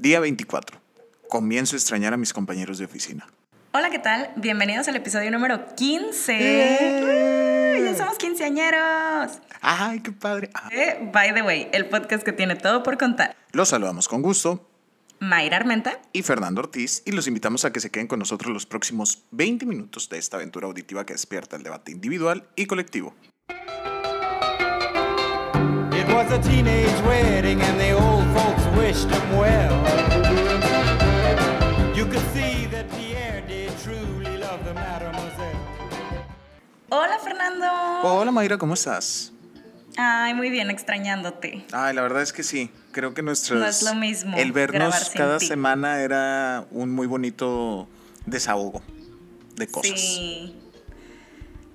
Día 24. Comienzo a extrañar a mis compañeros de oficina. Hola, ¿qué tal? Bienvenidos al episodio número 15. ¡Ya somos quinceañeros! ¡Ay, qué padre! Ah. Eh, by the way, el podcast que tiene todo por contar. Los saludamos con gusto. Mayra Armenta. Y Fernando Ortiz, y los invitamos a que se queden con nosotros los próximos 20 minutos de esta aventura auditiva que despierta el debate individual y colectivo. It was a wished him well. You could see that Pierre did truly love the mademoiselle. Hola, Fernando. Hola Mayra, ¿cómo estás? Ay, muy bien, extrañándote. Ay, la verdad es que sí. Creo que nuestros. No es lo mismo El vernos cada ti. semana era un muy bonito desahogo de cosas. Sí.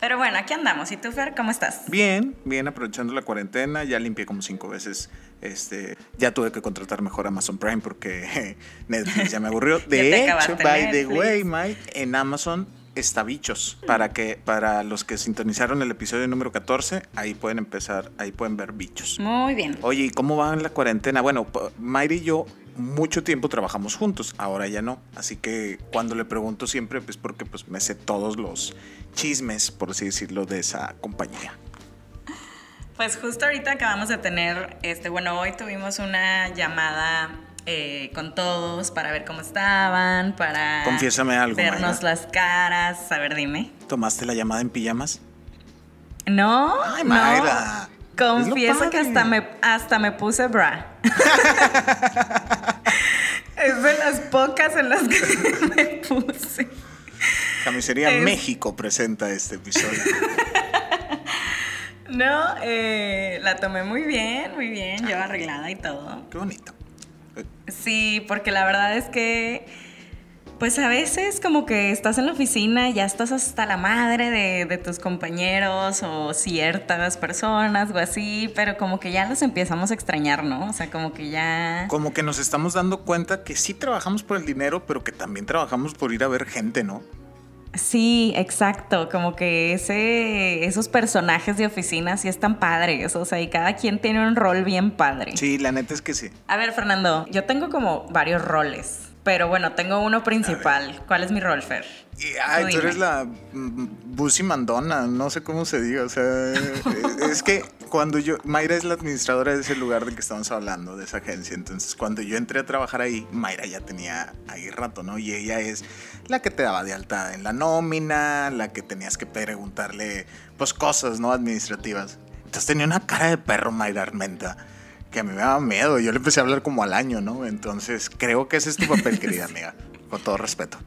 Pero bueno, aquí andamos. ¿Y tú, Fer, cómo estás? Bien, bien, aprovechando la cuarentena. Ya limpié como cinco veces. Este, ya tuve que contratar mejor Amazon Prime porque Netflix ya me aburrió. De hecho, by the way, Mike, en Amazon está bichos. Para que, para los que sintonizaron el episodio número 14, ahí pueden empezar, ahí pueden ver bichos. Muy bien. Oye, ¿y cómo va en la cuarentena? Bueno, Mayra y yo mucho tiempo trabajamos juntos, ahora ya no. Así que cuando le pregunto siempre, pues porque pues me sé todos los chismes, por así decirlo, de esa compañía. Pues justo ahorita acabamos de tener, este, bueno, hoy tuvimos una llamada eh, con todos para ver cómo estaban, para Confiésame algo, vernos Mayra. las caras. A ver, dime. ¿Tomaste la llamada en pijamas? No, Ay, no. Confieso que hasta me, hasta me puse bra. es de las pocas en las que me puse. Camisería Es- México presenta este episodio. No, eh, la tomé muy bien, muy bien, yo arreglada y todo. Qué bonito. Sí, porque la verdad es que, pues a veces como que estás en la oficina y ya estás hasta la madre de, de tus compañeros o ciertas personas o así, pero como que ya los empezamos a extrañar, ¿no? O sea, como que ya... Como que nos estamos dando cuenta que sí trabajamos por el dinero, pero que también trabajamos por ir a ver gente, ¿no? Sí, exacto, como que ese, esos personajes de oficina sí están padres, o sea, y cada quien tiene un rol bien padre. Sí, la neta es que sí. A ver, Fernando, yo tengo como varios roles, pero bueno, tengo uno principal. ¿Cuál es mi rol, Fer? Ay, tú eres la mm, Busi Mandona, no sé cómo se diga, o sea, eh, es que cuando yo, Mayra es la administradora de ese lugar del que estamos hablando, de esa agencia, entonces cuando yo entré a trabajar ahí, Mayra ya tenía ahí rato, ¿no? Y ella es la que te daba de alta en la nómina, la que tenías que preguntarle, pues, cosas, ¿no? Administrativas. Entonces tenía una cara de perro Mayra Armenta. Que a mí me daba miedo, yo le empecé a hablar como al año, ¿no? Entonces creo que ese es tu papel, querida amiga, con todo respeto.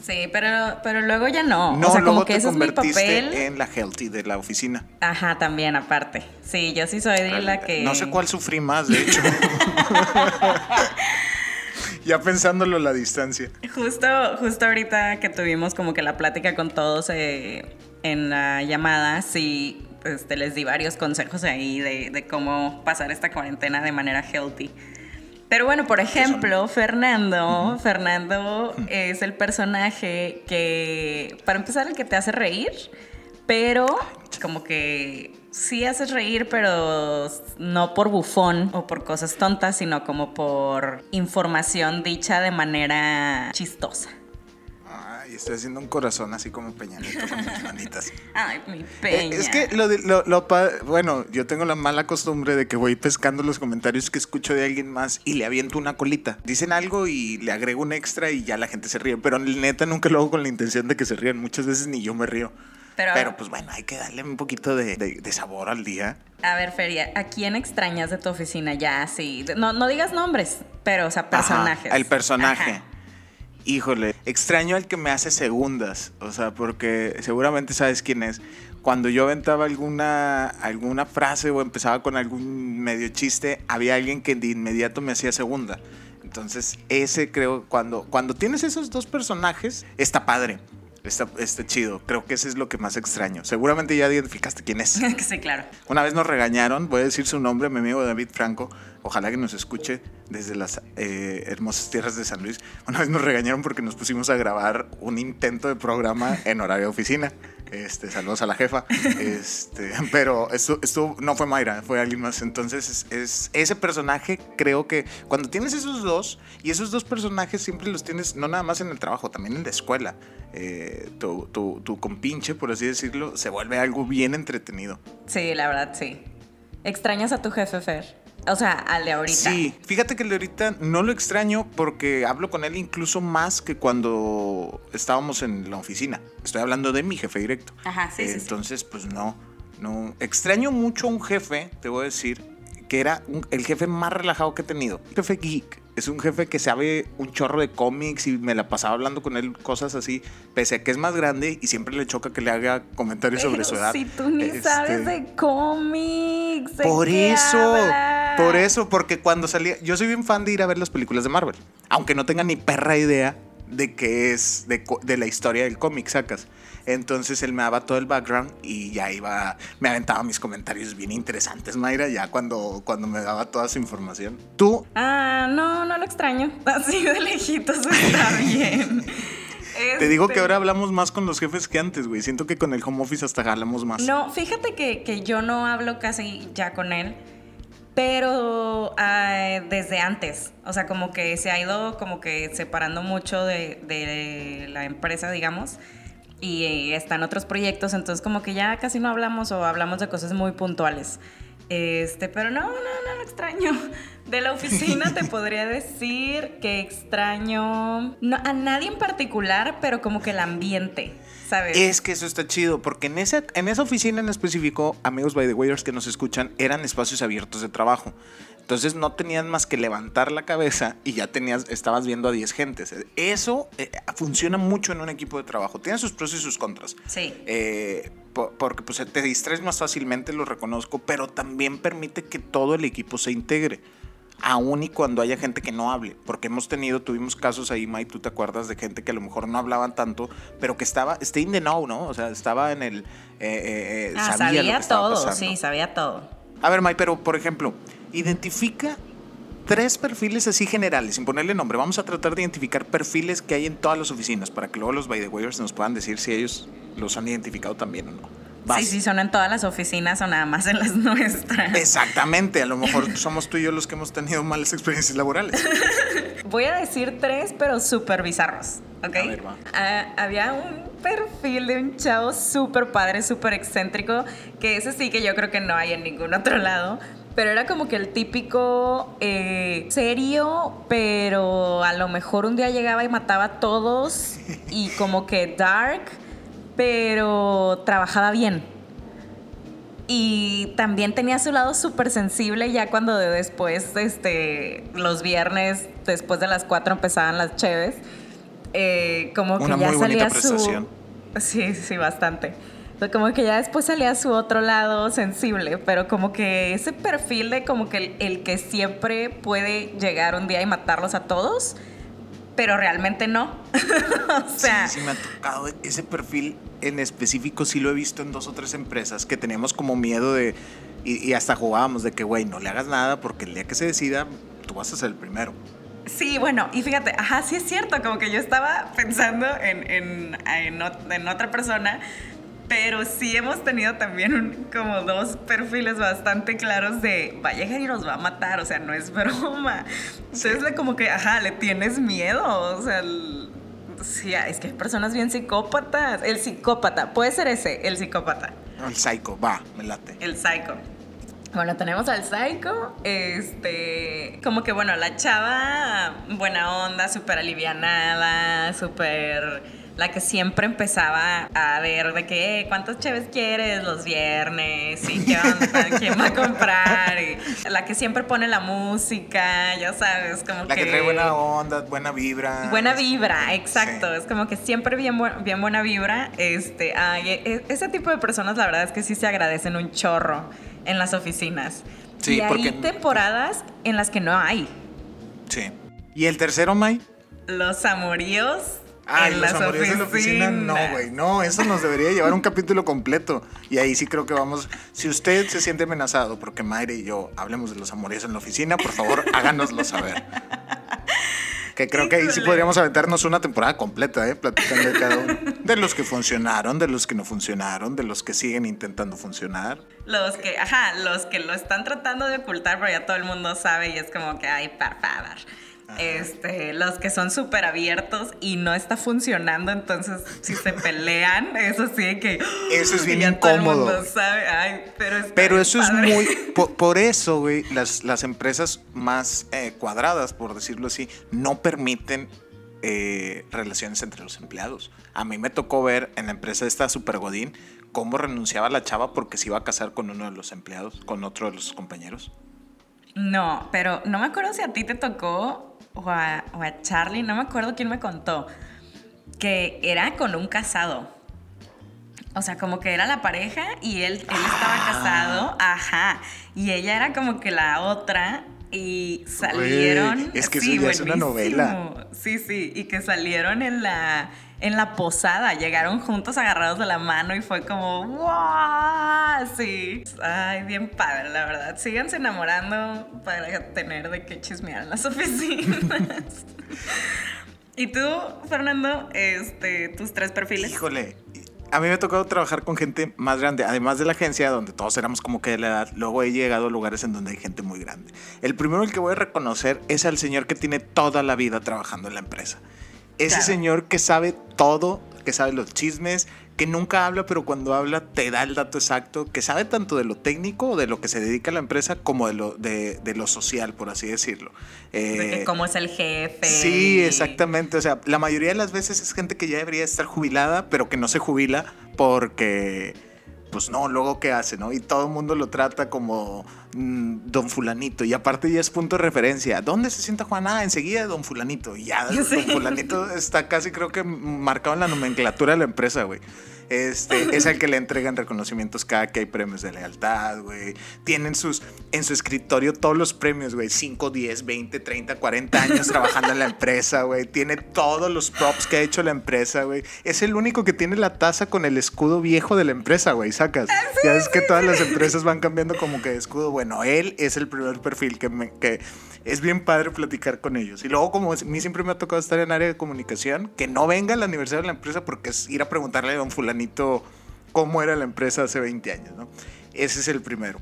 Sí, pero, pero luego ya no. No, o sea, luego como que te ese es mi convertiste papel. en la healthy de la oficina. Ajá, también, aparte. Sí, yo sí soy de la que. No sé cuál sufrí más, de hecho. ya pensándolo la distancia. Justo, justo ahorita que tuvimos como que la plática con todos eh, en la llamada, sí, este, les di varios consejos ahí de, de cómo pasar esta cuarentena de manera healthy. Pero bueno, por ejemplo, Fernando, Fernando es el personaje que, para empezar, el que te hace reír, pero como que sí haces reír, pero no por bufón o por cosas tontas, sino como por información dicha de manera chistosa. Ay, estoy haciendo un corazón así como peñanito con mis manitas. Ay, mi Eh, peña. Es que lo, de- lo, lo bueno, yo tengo la mala costumbre de que voy pescando los comentarios que escucho de alguien más y le aviento una colita. Dicen algo y le agrego un extra y ya la gente se ríe. Pero neta nunca lo hago con la intención de que se rían. Muchas veces ni yo me río. Pero- Pero, pues bueno, hay que darle un poquito de, de- de sabor al día. A ver, Feria, ¿a quién extrañas de tu oficina ya así? No, no digas nombres, pero, o sea, personajes. Ajá, el personaje. Ajá. Híjole, extraño al que me hace segundas, o sea, porque seguramente sabes quién es. Cuando yo aventaba alguna, alguna frase o empezaba con algún medio chiste, había alguien que de inmediato me hacía segunda. Entonces, ese creo, cuando, cuando tienes esos dos personajes, está padre, está, está chido. Creo que ese es lo que más extraño. Seguramente ya identificaste quién es. sí, claro. Una vez nos regañaron, voy a decir su nombre, mi amigo David Franco, ojalá que nos escuche desde las eh, hermosas tierras de San Luis. Una vez nos regañaron porque nos pusimos a grabar un intento de programa en horario de oficina. Este, saludos a la jefa. Este, pero esto, esto no fue Mayra, fue alguien más. Entonces, es, es- ese personaje, creo que cuando tienes esos dos, y esos dos personajes siempre los tienes, no nada más en el trabajo, también en la escuela. eh, tu, tu, tu compinche, por así decirlo, se vuelve algo bien entretenido. Sí, la verdad, sí. ¿Extrañas a tu jefe, Fer? O sea, al de ahorita. Sí, fíjate que el de ahorita no lo extraño porque hablo con él incluso más que cuando estábamos en la oficina. Estoy hablando de mi jefe directo. Ajá, sí, sí, sí. Entonces, pues no, no. Extraño mucho a un jefe, te voy a decir, que era un- el jefe más relajado que he tenido. Jefe geek. Es un jefe que sabe un chorro de cómics y me la pasaba hablando con él cosas así, pese a que es más grande y siempre le choca que le haga comentarios sobre su edad. Si tú ni Este, sabes de cómics. ¿de por qué eso, hablas? Por eso, porque cuando salía, yo soy bien fan de ir a ver las películas de Marvel, aunque no tenga ni perra idea de qué es, de, la historia del cómic, sacas. Entonces él me daba todo el background y ya iba, me aventaba mis comentarios bien interesantes, Mayra, ya cuando, cuando me daba toda su información. Tú, Ah, no, no lo extraño. Así de lejitos está bien. te digo Este, que ahora hablamos más con los jefes que antes, güey. Siento que con el home office hasta hablamos más. No, fíjate que, que yo no hablo casi ya con él, pero ah, desde antes. O sea, como que se ha ido como que separando mucho de, de la empresa, digamos, y está en otros proyectos, entonces como que ya casi no hablamos o hablamos de cosas muy puntuales. Este, pero no, no, no lo extraño. De la oficina te podría decir que extraño no, a nadie en particular, pero como que el ambiente, Es que eso está chido, porque en esa, en esa oficina en específico, amigos by the wayers que nos escuchan, eran espacios abiertos de trabajo. Entonces no tenías más que levantar la cabeza y ya tenías, estabas viendo a 10 gentes. Eso eh, funciona mucho en un equipo de trabajo. Tiene sus pros y sus contras. Sí. Eh, po- porque pues, te distraes más fácilmente, lo reconozco, pero también permite que todo el equipo se integre. Aún y cuando haya gente que no hable, porque hemos tenido, tuvimos casos ahí, May, tú te acuerdas de gente que a lo mejor no hablaban tanto, pero que estaba, stay in the know, ¿no? O sea, estaba en el, eh, eh, eh, Ah, sabía, sabía, lo que estaba todo, sí, sabía todo. A ver, May, pero por ejemplo, identifica tres perfiles así generales, sin ponerle nombre. Vamos a tratar de identificar perfiles que hay en todas las oficinas para que luego los by the wayers nos puedan decir si ellos los han identificado también o no. Vas. Sí, sí, son en todas las oficinas o nada más en las nuestras. Exactamente, a lo mejor somos tú y yo los que hemos tenido malas experiencias laborales. Voy a decir tres, pero súper bizarros, ¿ok? A ver, va. Ah, había un perfil de un chavo súper padre, súper excéntrico, que ese sí que yo creo que no hay en ningún otro lado. Pero era como que el típico eh, serio, pero a lo mejor un día llegaba y mataba a todos y como que dark, pero trabajaba bien. Y también tenía su lado súper sensible ya cuando de después, este, los viernes, después de las 4 empezaban las cheves. eh, como que Una ya muy salía su... Sí, sí, bastante. Como que ya después salía su otro lado sensible, pero como que ese perfil de como que el, el que siempre puede llegar un día y matarlos a todos, pero realmente no. o sea, sí, sí me ha tocado ese perfil en específico, sí lo he visto en dos o tres empresas que teníamos como miedo de, y, y hasta jugábamos de que, güey, no le hagas nada porque el día que se decida, tú vas a ser el primero. Sí, bueno, y fíjate, ajá, sí es cierto, como que yo estaba pensando en, en, en otra persona, pero sí hemos tenido también un- como dos perfiles bastante claros de va a llegar y nos va a matar, o sea, no es broma. Entonces, le como que, ajá, le tienes miedo, o sea, el- sí, es que hay personas bien psicópatas. El psicópata, puede ser ese, el psicópata. El psycho, va, me late. El psycho. Bueno, tenemos al psycho, este, como que bueno, la chava buena onda, súper alivianada, súper la que siempre empezaba a ver de que, "Eh, ¿cuántos cheves quieres los viernes? ¿Y qué onda? ¿Quién va a comprar? Y la que siempre pone la música, ya sabes, como La que trae buena onda, buena vibra. Buena vibra, exacto. Sí. Es como que siempre bien, bu- bien buena vibra. Este, ay, e- ese tipo de personas, la verdad es que sí se agradecen un chorro en las oficinas. Sí, y hay porque- temporadas en las que no hay. Sí. ¿Y el tercero, May? Los amoríos Ay, en los las amoríos de la oficina, no, oficinas. güey. No, eso nos debería llevar un capítulo completo. Y ahí sí creo que vamos. Si usted se siente amenazado porque Mayre y yo hablemos de los amoríos en la oficina, por favor, háganoslo saber. Que creo que ahí sí podríamos aventarnos una temporada completa, ¿eh? Platicando de cada uno. De los que funcionaron, de los que no funcionaron, de los que siguen intentando funcionar. Los que, ajá, los que lo están tratando de ocultar, pero ya todo el mundo sabe y es como que, ay, por favor. Este, los que son súper abiertos y no está funcionando, entonces si se pelean, eso sí que. Eso es bien ya todo el incómodo. mundo sabe, ay, pero eso es muy. Por, por eso, güey, las, las empresas más eh, cuadradas, por decirlo así, no permiten eh, relaciones entre los empleados. A mí me tocó ver en la empresa esta Super Godín cómo renunciaba la chava porque se iba a casar con uno de los empleados, con otro de los compañeros. No, pero no me acuerdo si a ti te tocó o a, o a Charlie, no me acuerdo quién me contó, que era con un casado. O sea, como que era la pareja y él, él estaba Ah. casado, ajá, y ella era como que la otra y salieron... Es que eso sí, ya es una novela. Sí, sí, y que salieron en la, en la posada, llegaron juntos agarrados de la mano y fue como, ¡wow! Sí. Ay, bien padre, la verdad. Síganse enamorando para tener de qué chismear en las oficinas. ¿Y tú, Fernando, este, tus tres perfiles? Híjole, a mí me ha tocado trabajar con gente más grande, además de la agencia donde todos éramos como que de la edad, luego he llegado a lugares en donde hay gente muy grande. El primero el que voy a reconocer es al señor que tiene toda la vida trabajando en la empresa. Ese Claro. señor que sabe todo, que sabe los chismes, que nunca habla, pero cuando habla te da el dato exacto, que sabe tanto de lo técnico, de lo que se dedica a la empresa, como de lo, de, de lo social, por así decirlo. De que Eh, cómo es el jefe. Sí, exactamente. O sea, la mayoría de las veces es gente que ya debería estar jubilada, pero que no se jubila porque, pues no, luego qué hace, ¿no? Y todo el mundo lo trata como mm, don fulanito. Y aparte ya es punto de referencia. ¿Dónde se sienta Juan? Ah, enseguida don fulanito. Y ya, Sí. don fulanito está casi creo que marcado en la nomenclatura de la empresa, güey. Este, es el que le entregan reconocimientos cada que hay premios de lealtad, güey. Tienen sus, en su escritorio todos los premios, güey. 5, 10, 20, 30, 40 años trabajando en la empresa, güey. Tiene todos los props que ha hecho la empresa, güey. Es el único que tiene la taza con el escudo viejo de la empresa, güey. Sacas. ya es que todas las empresas van cambiando como que de escudo. Bueno, él es el primer perfil que, me- que es bien padre platicar con ellos. Y luego, como a mí siempre me ha tocado estar en área de comunicación, que no venga al aniversario de la empresa porque es ir a preguntarle a don fulanito cómo era la empresa hace 20 años, ¿no? Ese es el primero.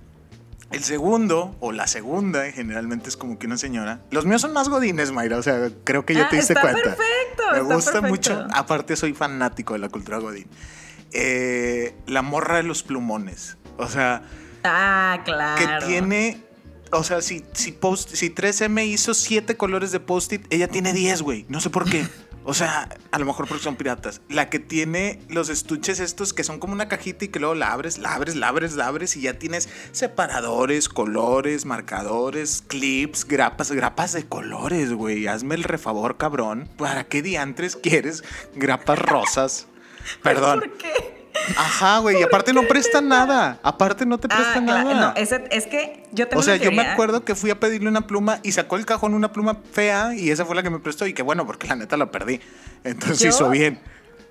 El segundo, o la segunda, generalmente es como que una señora. Los míos son más godines, Mayra, o sea, creo que ya Ah, te diste está cuenta. perfecto, Me está gusta perfecto. mucho. Aparte, soy fanático de la cultura godín. Eh, la morra de los plumones. O sea, Ah, claro. que tiene. O sea, si, si, post, si 3M hizo 7 colores de post-it, ella tiene 10, güey. No sé por qué. O sea, a lo mejor porque son piratas. La que tiene los estuches estos que son como una cajita y que luego la abres, la abres, la abres, la abres y ya tienes separadores, colores, marcadores, clips, grapas, grapas de colores, güey. Hazme el refavor, cabrón. ¿Para qué diantres quieres grapas rosas? Perdón. ¿Por qué? Ajá, güey. Y aparte no presta nada. Aparte no te presta Ah, nada. no, ese- es que yo tengo O sea, una yo me acuerdo que fui a pedirle una pluma y sacó el cajón una pluma fea y esa fue la que me prestó y que bueno, porque la neta la perdí. Entonces Yo- hizo bien.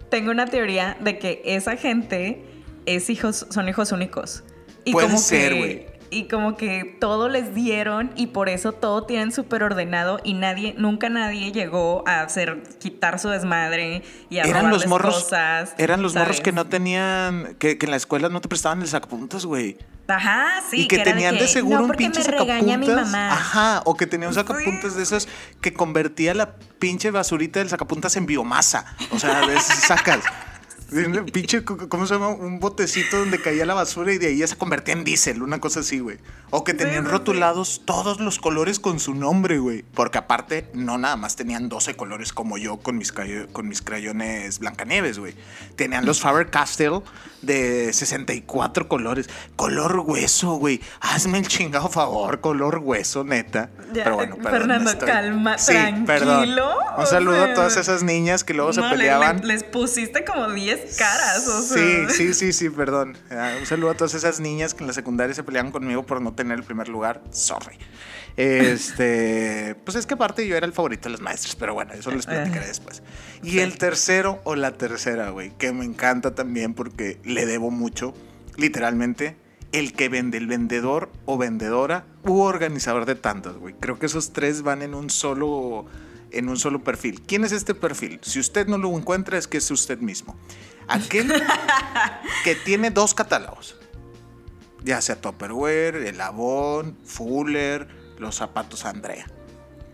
Tengo una teoría de que esa gente es hijos, son hijos únicos. Y Puede como ser, güey. Y como que todo les dieron y por eso todo tienen súper ordenado y nadie, nunca nadie llegó a hacer, quitar su desmadre y a Eran los morros. cosas. eran los morros que no tenían. Que, que en la escuela no te prestaban el sacapuntas, güey. Ajá, sí. y que, tenían de, seguro no, un pinche me regaña mi sacapuntas. mamá. Ajá, o que tenía un sacapuntas de esos que convertía la pinche basurita del sacapuntas en biomasa. O sea, de esos sacas. Pinche, ¿cómo se llama? Un botecito donde caía la basura y de ahí ya se convertía en diésel, una cosa así, güey. O que tenían sí, sí. rotulados todos los colores con su nombre, güey. Porque aparte, no nada más tenían 12 colores como yo con mis, con mis crayones Blancanieves, güey. Tenían los Faber-Castell de 64 colores. Color hueso, güey. Hazme el chingado favor, color hueso, neta. Ya, Pero bueno, perdón, Fernando, estoy- calma, Sí, perdón. tranquilo, Un saludo sea, a todas esas niñas que luego se No, peleaban. le- les pusiste como 10 caras, o sea. Sí, sí, sí, sí, perdón. Ah, un saludo a todas esas niñas que en la secundaria se peleaban conmigo por no tener el primer lugar. Sorry. Este, pues es que aparte yo era el favorito de las maestras, pero bueno, eso les platicaré después. Y el tercero o la tercera, güey, que me encanta también porque le debo mucho, literalmente, el que vende, el vendedor o vendedora u organizador de tandas, güey. Creo que esos tres van en un solo en un solo perfil. ¿Quién es este perfil? Si usted no lo encuentra es que es usted mismo. Aquel que tiene dos catálogos. Ya sea Tupperware, el Avon, Fuller, los zapatos Andrea.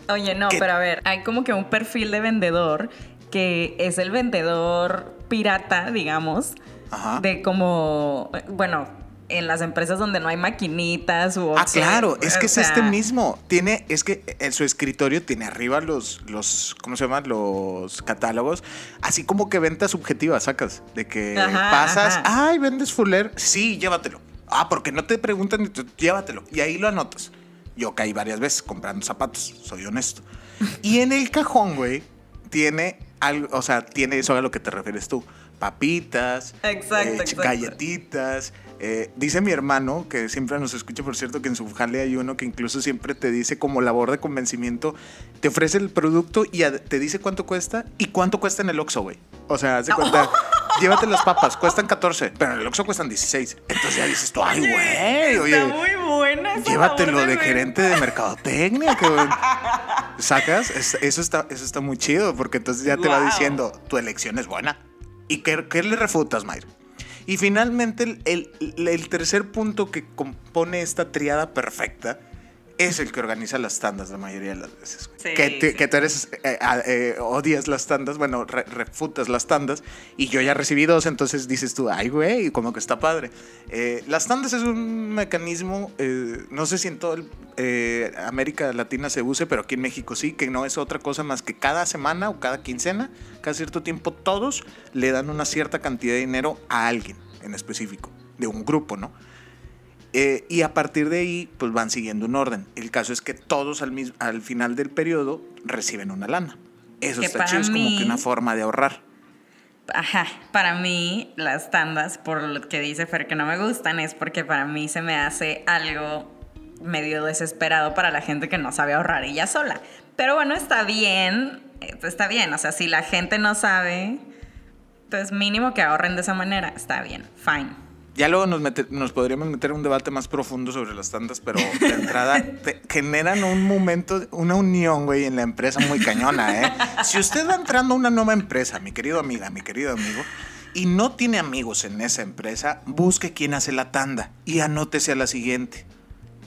Oye, no, ¿Qué? pero a ver, hay como que un perfil de vendedor que es el vendedor pirata, digamos, Ajá. de como, bueno, en las empresas donde no hay maquinitas u Ah, claro, es que o es este mismo. Tiene, es que en su escritorio tiene arriba los, los, ¿cómo se llaman? Los catálogos. Así como que venta subjetiva, sacas. De que Ajá, pasas, ajá. ay, vendes Fuller. Sí, llévatelo. Ah, porque no te preguntan, ni tú, llévatelo. Y ahí lo anotas. Yo caí varias veces comprando zapatos, soy honesto. Y en el cajón, güey, tiene algo, o sea, tiene eso a lo que te refieres tú. Papitas, Exacto, eh, exacto. galletitas. eh, dice mi hermano, que siempre nos escucha, por cierto, que en su jale hay uno que incluso siempre te dice como labor de convencimiento, te ofrece el producto y te dice cuánto cuesta y cuánto cuesta en el Oxxo, güey. O sea, haz de cuenta, llévate las papas, cuestan 14, pero en el Oxxo cuestan 16. Entonces ya dices tú, ay, güey, oye. Buena esa Llévatelo de venta. gerente de mercadotecnia, cabrón. ¿Sacas? Es- eso, está, eso está muy chido, porque entonces ya te va Wow. diciendo, tu elección es buena. ¿Y qué, qué le refutas, Mayra? Y finalmente, el, el- el tercer punto que compone esta triada perfecta es el que organiza las tandas la mayoría de las veces. Sí, que, te- sí. que tú eres, eh, eh, odias las tandas, bueno, re- refutas las tandas, y yo ya recibí dos, entonces dices tú, ay, güey, como que está padre. Eh, las tandas es un mecanismo, no sé si en toda América Latina se use, pero aquí en México sí, que no es otra cosa más que cada semana o cada quincena, cada cierto tiempo, todos le dan una cierta cantidad de dinero a alguien en específico, de un grupo, ¿no? Eh, y a partir de ahí, pues van siguiendo un orden. El caso es que todos al, mis- al final del periodo reciben una lana. Eso Que está chido, es como que una forma de ahorrar. Ajá, para mí las tandas, por lo que dice Fer que no me gustan, es porque para mí se me hace algo medio desesperado para la gente que no sabe ahorrar ella sola. Pero bueno, está bien, eh, está bien, o sea, si la gente no sabe, pues mínimo que ahorren de esa manera, está bien, fine. Ya luego nos, nos podríamos meter en un debate más profundo sobre las tandas, pero de entrada te generan un momento, una unión, güey, en la empresa muy cañona, ¿eh? Si usted va entrando a una nueva empresa, mi querido amiga, mi querido amigo, y no tiene amigos en esa empresa, busque quién hace la tanda y anótese a la siguiente.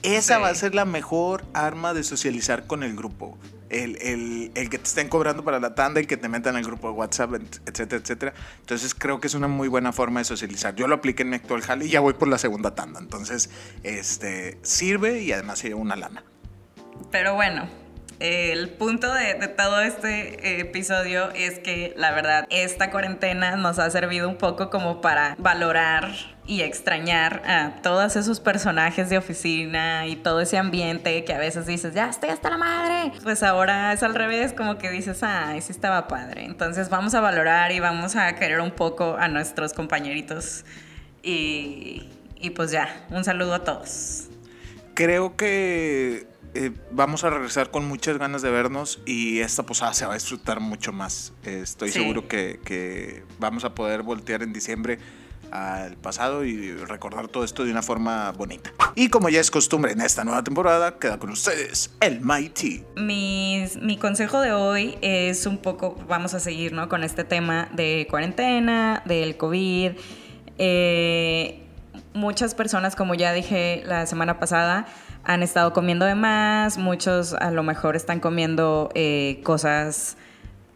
Esa Sí. va a ser la mejor arma de socializar con el grupo. El, el- el que te estén cobrando para la tanda, el que te metan al grupo de WhatsApp, et- etcétera, etcétera. Entonces creo que es una muy buena forma de socializar. Yo lo apliqué en mi actual jale y ya voy por la segunda tanda. Entonces, este sirve y además lleva una lana. Pero bueno, el punto de, de todo este eh, episodio es que la verdad esta cuarentena nos ha servido un poco como para valorar y extrañar a todos esos personajes de oficina y todo ese ambiente que a veces dices, ya estoy hasta la madre. Pues ahora es al revés, como que dices, ay, sí estaba padre. Entonces vamos a valorar y vamos a querer un poco a nuestros compañeritos y, y pues ya, un saludo a todos. Creo que eh, vamos a regresar con muchas ganas de vernos y esta posada se va a disfrutar mucho más. Eh, estoy Sí. seguro que, que vamos a poder voltear en diciembre al pasado y recordar todo esto de una forma bonita. Y como ya es costumbre en esta nueva temporada, queda con ustedes el Mighty. Mis- mi consejo de hoy es un poco, vamos a seguir ¿no? con este tema de cuarentena, del COVID. Eh, muchas personas, como ya dije la semana pasada, han estado comiendo de más, muchos a lo mejor están comiendo eh, cosas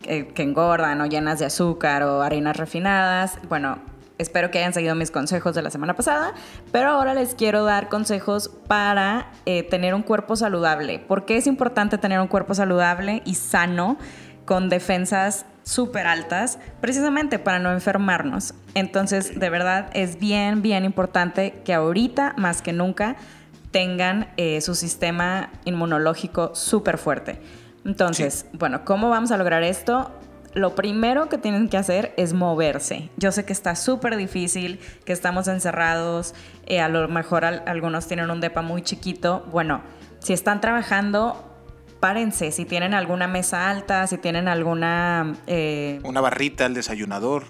que, que engordan o llenas de azúcar o harinas refinadas. Bueno, espero que hayan seguido mis consejos de la semana pasada, pero ahora les quiero dar consejos para eh, tener un cuerpo saludable. ¿Por qué es importante tener un cuerpo saludable y sano con defensas súper altas? Precisamente para no enfermarnos. Entonces, de verdad, es bien, bien importante que ahorita, más que nunca, tengan eh, su sistema inmunológico súper fuerte. Entonces, bueno, ¿cómo vamos a lograr esto? Lo primero que tienen que hacer es moverse. Yo sé que está súper difícil, que estamos encerrados, eh, a lo mejor al- algunos tienen un depa muy chiquito. Bueno, si están trabajando, párense. Si tienen alguna mesa alta, si tienen alguna... eh, Una barrita, el desayunador.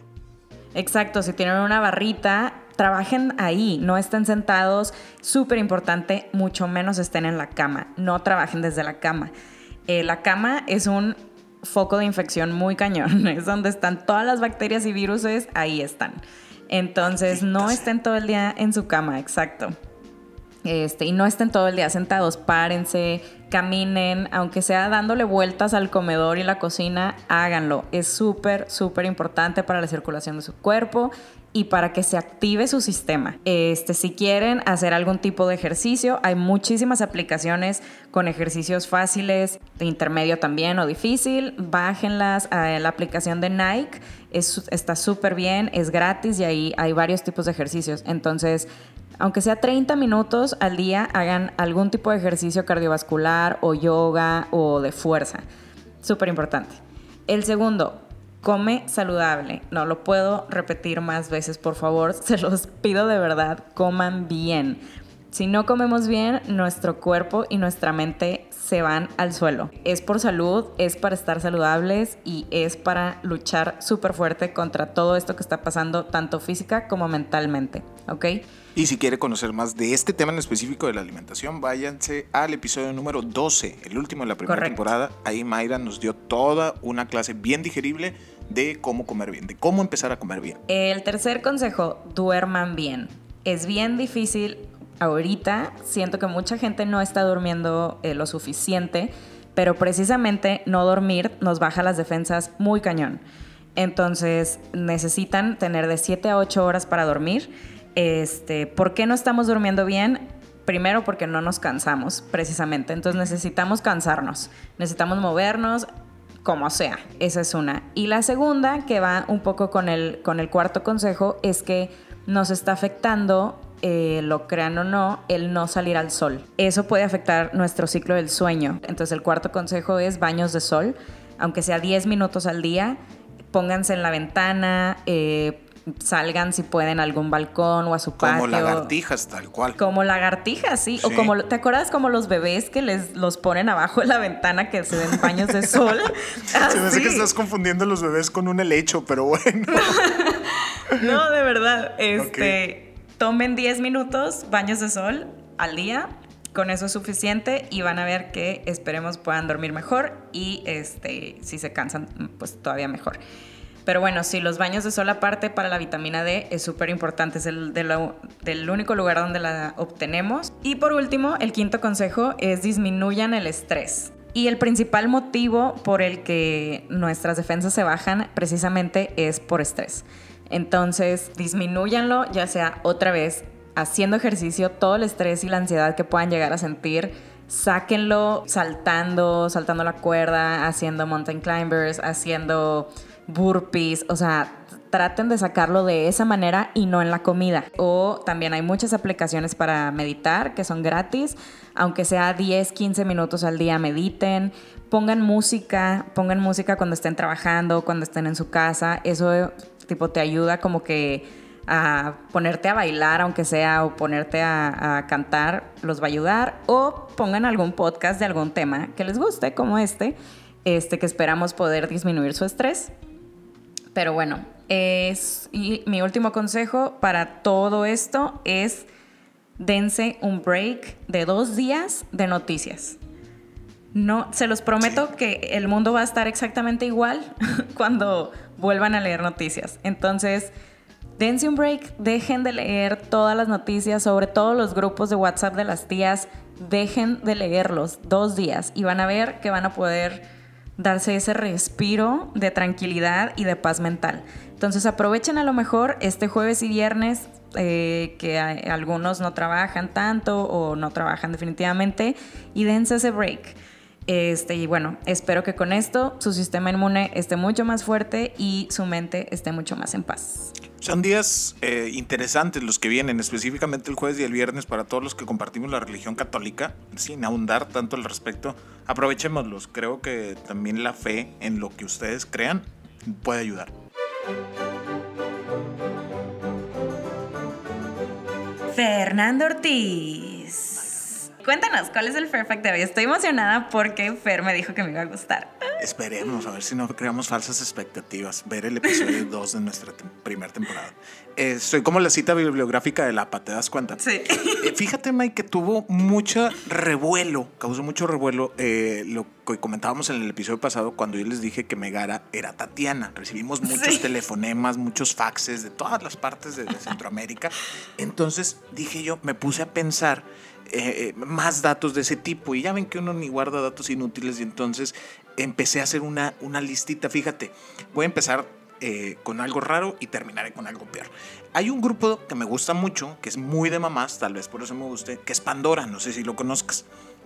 Exacto, si tienen una barrita, trabajen ahí, no estén sentados. Súper importante, mucho menos estén en la cama, no trabajen desde la cama. Eh, la cama es un foco de infección muy cañón. Es donde están todas las bacterias y virus, ahí están. Entonces, no estén todo el día en su cama, exacto. Este, y no estén todo el día sentados, párense, caminen, aunque sea dándole vueltas al comedor y la cocina, háganlo. Es súper, súper importante para la circulación de su cuerpo y para que se active su sistema. Este, si quieren hacer algún tipo de ejercicio, hay muchísimas aplicaciones con ejercicios fáciles, de intermedio también o difícil. Bájenlas a la aplicación de Nike. está súper bien, es gratis y ahí hay varios tipos de ejercicios. Entonces, aunque sea 30 minutos al día, hagan algún tipo de ejercicio cardiovascular o yoga o de fuerza. Súper importante. El segundo, come saludable. No lo puedo repetir más veces, por favor. Se los pido de verdad, coman bien. Si no comemos bien, nuestro cuerpo y nuestra mente se van al suelo. Es por salud, es para estar saludables y es para luchar súper fuerte contra todo esto que está pasando, tanto física como mentalmente. ¿Ok? Y si quiere conocer más de este tema en específico de la alimentación, váyanse al episodio número 12, el último de la primera temporada. Ahí Mayra nos dio toda una clase bien digerible de cómo comer bien, de cómo empezar a comer bien. El tercer consejo, duerman bien. Es bien difícil ahorita siento que mucha gente no está durmiendo eh, lo suficiente, pero precisamente no dormir nos baja las defensas muy cañón. Entonces necesitan tener de 7 a 8 horas para dormir. Este, ¿Por qué no estamos durmiendo bien? Primero porque no nos cansamos, precisamente. Entonces necesitamos cansarnos, necesitamos movernos, como sea. Esa es una. Y la segunda, que va un poco con el, con el cuarto consejo, es que nos está afectando eh, lo crean o no, el no salir al sol. Eso puede afectar nuestro ciclo del sueño. Entonces el cuarto consejo es baños de sol, aunque sea 10 minutos al día, pónganse en la ventana, eh, salgan si pueden a algún balcón o a su patio. Como lagartijas, tal cual. Como lagartijas, sí. O como, ¿te acuerdas como los bebés que les los ponen abajo de la ventana que se den baños de sol? Se me hace que estás confundiendo los bebés con un helecho, pero bueno. no, de verdad. Este tomen 10 minutos baños de sol al día. Con eso es suficiente y van a ver que esperemos puedan dormir mejor y este, si se cansan, pues todavía mejor. Pero bueno, si los baños de sol aparte para la vitamina D es súper importante, es el del único lugar donde la obtenemos. Y por último, el quinto consejo es disminuyan el estrés. Y el principal motivo por el que nuestras defensas se bajan precisamente es por estrés. Entonces, disminuyanlo, ya sea otra vez haciendo ejercicio, todo el estrés y la ansiedad que puedan llegar a sentir, sáquenlo saltando, saltando la cuerda, haciendo mountain climbers, haciendo burpees, o sea, traten de sacarlo de esa manera y no en la comida. O también hay muchas aplicaciones para meditar que son gratis, aunque sea 10, 15 minutos al día mediten. Pongan música, pongan música cuando estén trabajando, cuando estén en su casa. Eso tipo te ayuda como que a ponerte a bailar, aunque sea, o ponerte a, cantar, los va a ayudar. O pongan algún podcast de algún tema que les guste, como este, este que esperamos poder disminuir su estrés. Pero bueno, es, y mi último consejo para todo esto es dense un break de dos días de noticias. No, se los prometo que el mundo va a estar exactamente igual cuando vuelvan a leer noticias. Entonces, dense un break, dejen de leer todas las noticias, sobre todo los grupos de WhatsApp de las tías, dejen de leerlos dos días y van a ver que van a poder darse ese respiro de tranquilidad y de paz mental. Entonces aprovechen a lo mejor este jueves y viernes eh, que algunos no trabajan tanto o no trabajan definitivamente y dense ese break. Este, y bueno, espero que con esto su sistema inmune esté mucho más fuerte y su mente esté mucho más en paz. Son días eh, interesantes los que vienen, específicamente el jueves y el viernes para todos los que compartimos la religión católica, sin ahondar tanto al respecto. Aprovechémoslos, creo que también la fe en lo que ustedes crean puede ayudar. Fernando Ortiz. Cuéntanos, ¿cuál es el Fair Fact de hoy? Estoy emocionada porque Fer me dijo que me iba a gustar. Esperemos, a ver si no creamos falsas expectativas. Ver el episodio 2 de nuestra primera temporada. Eh, soy como la cita bibliográfica de Lapa, ¿te das cuenta? Sí. Eh, fíjate, Mike, que tuvo mucho revuelo, causó mucho revuelo eh, lo que comentábamos en el episodio pasado cuando yo les dije que Megara era Tatiana. Recibimos muchos Sí. telefonemas, muchos faxes de todas las partes de, de Centroamérica. Entonces dije yo, me puse a pensar eh, eh, más datos de ese tipo y ya ven que uno ni guarda datos inútiles y entonces empecé a hacer una, una listita. Fíjate, voy a empezar eh, con algo raro y terminaré con algo peor. Hay un grupo que me gusta mucho, que es muy de mamás, tal vez por eso me guste, que es Pandora, no sé si lo conozcas.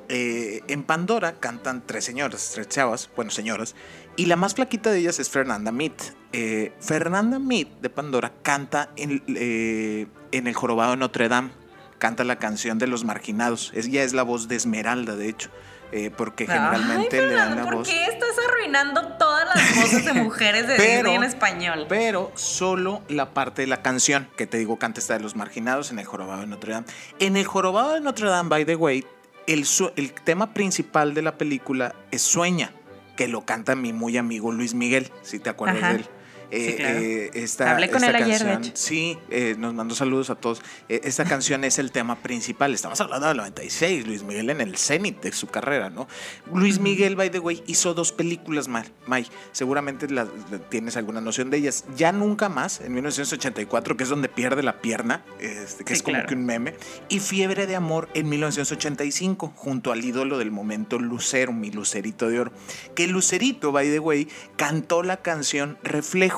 Eh, en Pandora cantan tres señoras, tres chavas, bueno, señoras, y la más flaquita de ellas es Fernanda Mead. Eh, Fernanda Mead de Pandora canta en, eh, en El Jorobado de Notre Dame, canta la canción de los marginados. Ella es la voz de Esmeralda, de hecho, eh, porque generalmente Ay, le dan la ¿por voz. qué estás arruinando todas las voces de mujeres de Pero- Disney en español? Pero solo la parte de la canción, que te digo que antes está de los marginados en el jorobado de Notre Dame. En el jorobado de Notre Dame, by the way, el, el tema principal de la película es Sueña, que lo canta mi muy amigo Luis Miguel, si te acuerdas Ajá. de él. Sí, claro. esta, Hablé con esta él ayer, de canción, hecho. Sí, eh, nos mandó saludos a todos. Eh, esta canción es el tema principal. Estamos hablando del 96, Luis Miguel en el cenit de su carrera, ¿no? Luis Miguel, by the way, hizo dos películas, May. May. Seguramente la- la- tienes alguna noción de ellas. Ya nunca más, en 1984, que es donde pierde la pierna, este, que Sí, es como claro. que un meme. Y Fiebre de Amor en 1985, junto al ídolo del momento Lucero, mi Lucerito de Oro. Que Lucerito, by the way, cantó la canción Reflejo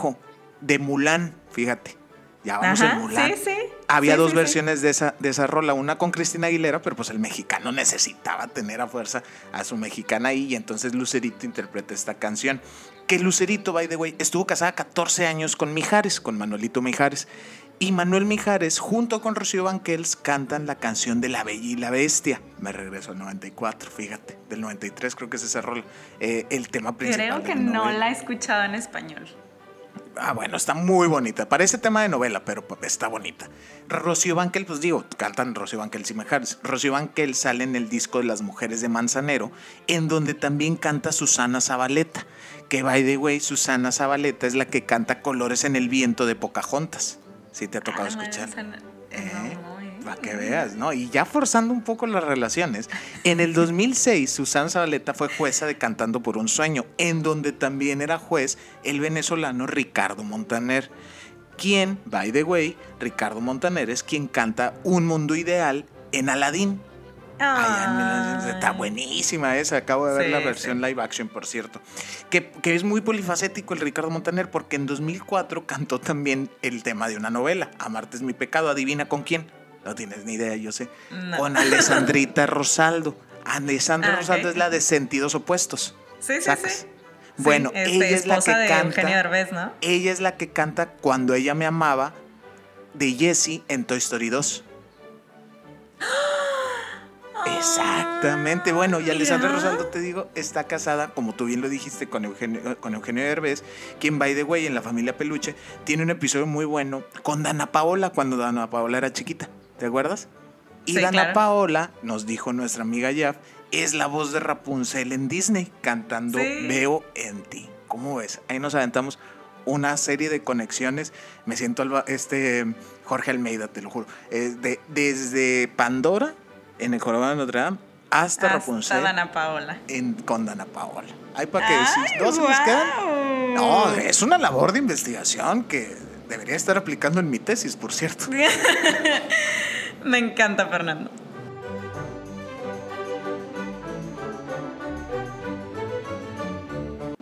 de Mulan, fíjate. Ya vamos Ajá, en Mulan. sí, sí. Había Sí, dos sí, versiones de esa, de esa rola, una con Cristina Aguilera, pero pues el mexicano necesitaba tener a fuerza a su mexicana ahí y entonces Lucerito interpreta esta canción. Que Lucerito, by the way, estuvo casada 14 años con Mijares, con Manuelito Mijares. Y Manuel Mijares, junto con Rocío Banquels, cantan la canción de La Bella y la Bestia. Me regreso al 94, fíjate. Del 93 creo que es esa rola. Eh, el tema principal. Creo que no la he escuchado en español. Ah, bueno, está muy bonita. Parece tema de novela, pero está bonita. Rocío Banquel, pues digo, cantan Rocío Banquel y Mijares. Rocío Banquel sale en el disco de las mujeres de Manzanero, en donde también canta Susana Zabaleta. Que by the way, Susana Zabaleta es la que canta Colores en el viento de Pocahontas. Si te ha tocado Ah, escuchar. no- ¿Eh? Para que veas, ¿no? Y ya forzando un poco las relaciones. En el 2006, Susana Zabaleta fue jueza de Cantando por un Sueño, en donde también era juez el venezolano Ricardo Montaner. Quien, by the way, Ricardo Montaner es quien canta Un Mundo Ideal en en 1900. Está Ay. buenísima esa. Acabo de ver Sí, la versión sí. live action, por cierto. Que, que es muy polifacético el Ricardo Montaner porque en 2004 cantó también el tema de una novela. Amarte es mi pecado. Adivina con quién. No tienes ni idea, yo sé. No. Con Alessandrita Rosaldo. Alessandra Ah, ok. Rosaldo es la de Sentidos Opuestos. Sí, sí, ¿Sacas? sí. Bueno, Sí, este, ella es la que de canta. Eugenio Derbez, ¿no? Ella es la que canta Cuando ella me amaba de Jessie en Toy Story 2. Exactamente. Bueno, y Alessandra. Rosaldo, te digo, está casada, como tú bien lo dijiste, con Eugenio, con Eugenio Derbez, quien, by the way, en la familia Peluche, tiene un episodio muy bueno con Dana Paola, cuando Dana Paola era chiquita. ¿Te acuerdas? Y Sí, Dana claro. Paola, nos dijo nuestra amiga Yaf, es la voz de Rapunzel en Disney, cantando Sí. Veo en ti. ¿Cómo ves? Ahí nos aventamos una serie de conexiones. Me siento alba- este Jorge Almeida, te lo juro. Eh, de- desde Pandora, en el Jorobado de Notre Dame, hasta, Hasta Rapunzel Dana Paola. en, con Dana Paola. Hay para que Ay, decís, ¿no se nos quedan? No, es una labor de investigación que debería estar aplicando en mi tesis, por cierto. Me encanta, Fernando.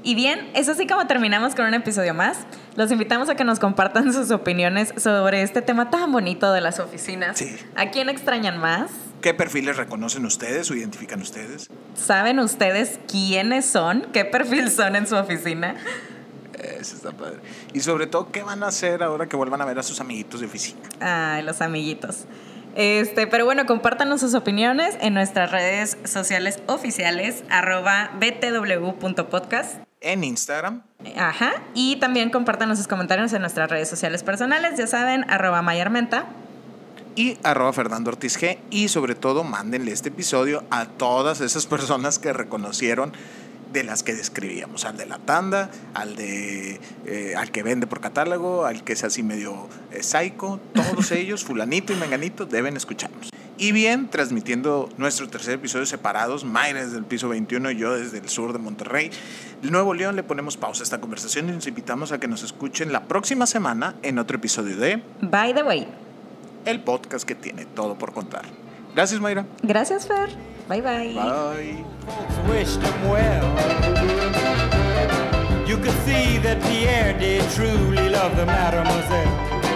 Y bien, es así como terminamos con un episodio más. Los invitamos a que nos compartan sus opiniones sobre este tema tan bonito de las oficinas. Sí. ¿A quién extrañan más? ¿Qué perfiles reconocen ustedes o identifican ustedes? ¿Saben ustedes quiénes son? ¿Qué perfil son en su oficina? Eso está padre. Y sobre todo, ¿qué van a hacer ahora que vuelvan a ver a sus amiguitos de oficina? Ay, los amiguitos. Este, pero bueno, compártanos sus opiniones en nuestras redes sociales oficiales, arroba btw.podcast. En Instagram, Ajá. Y también compártanos sus comentarios en nuestras redes sociales personales, ya saben, arroba mayarmenta. y arroba Fernando Ortiz G. Y sobre todo, mándenle este episodio a todas esas personas que reconocieron de las que describíamos, al de la tanda, al de eh, al que vende por catálogo, al que es así medio eh, psycho, todos ellos, fulanito y menganito, deben escucharnos. Y bien, transmitiendo nuestro tercer episodio separados, Mayra desde el piso 21 y yo desde el sur de Monterrey, Nuevo León, le ponemos pausa a esta conversación y nos invitamos a que nos escuchen la próxima semana en otro episodio de By the way. El podcast que tiene todo por contar. Gracias, Mayra. Gracias, Fer. Bye bye. Bye. wished him well. You could see that Pierre did truly love the mademoiselle.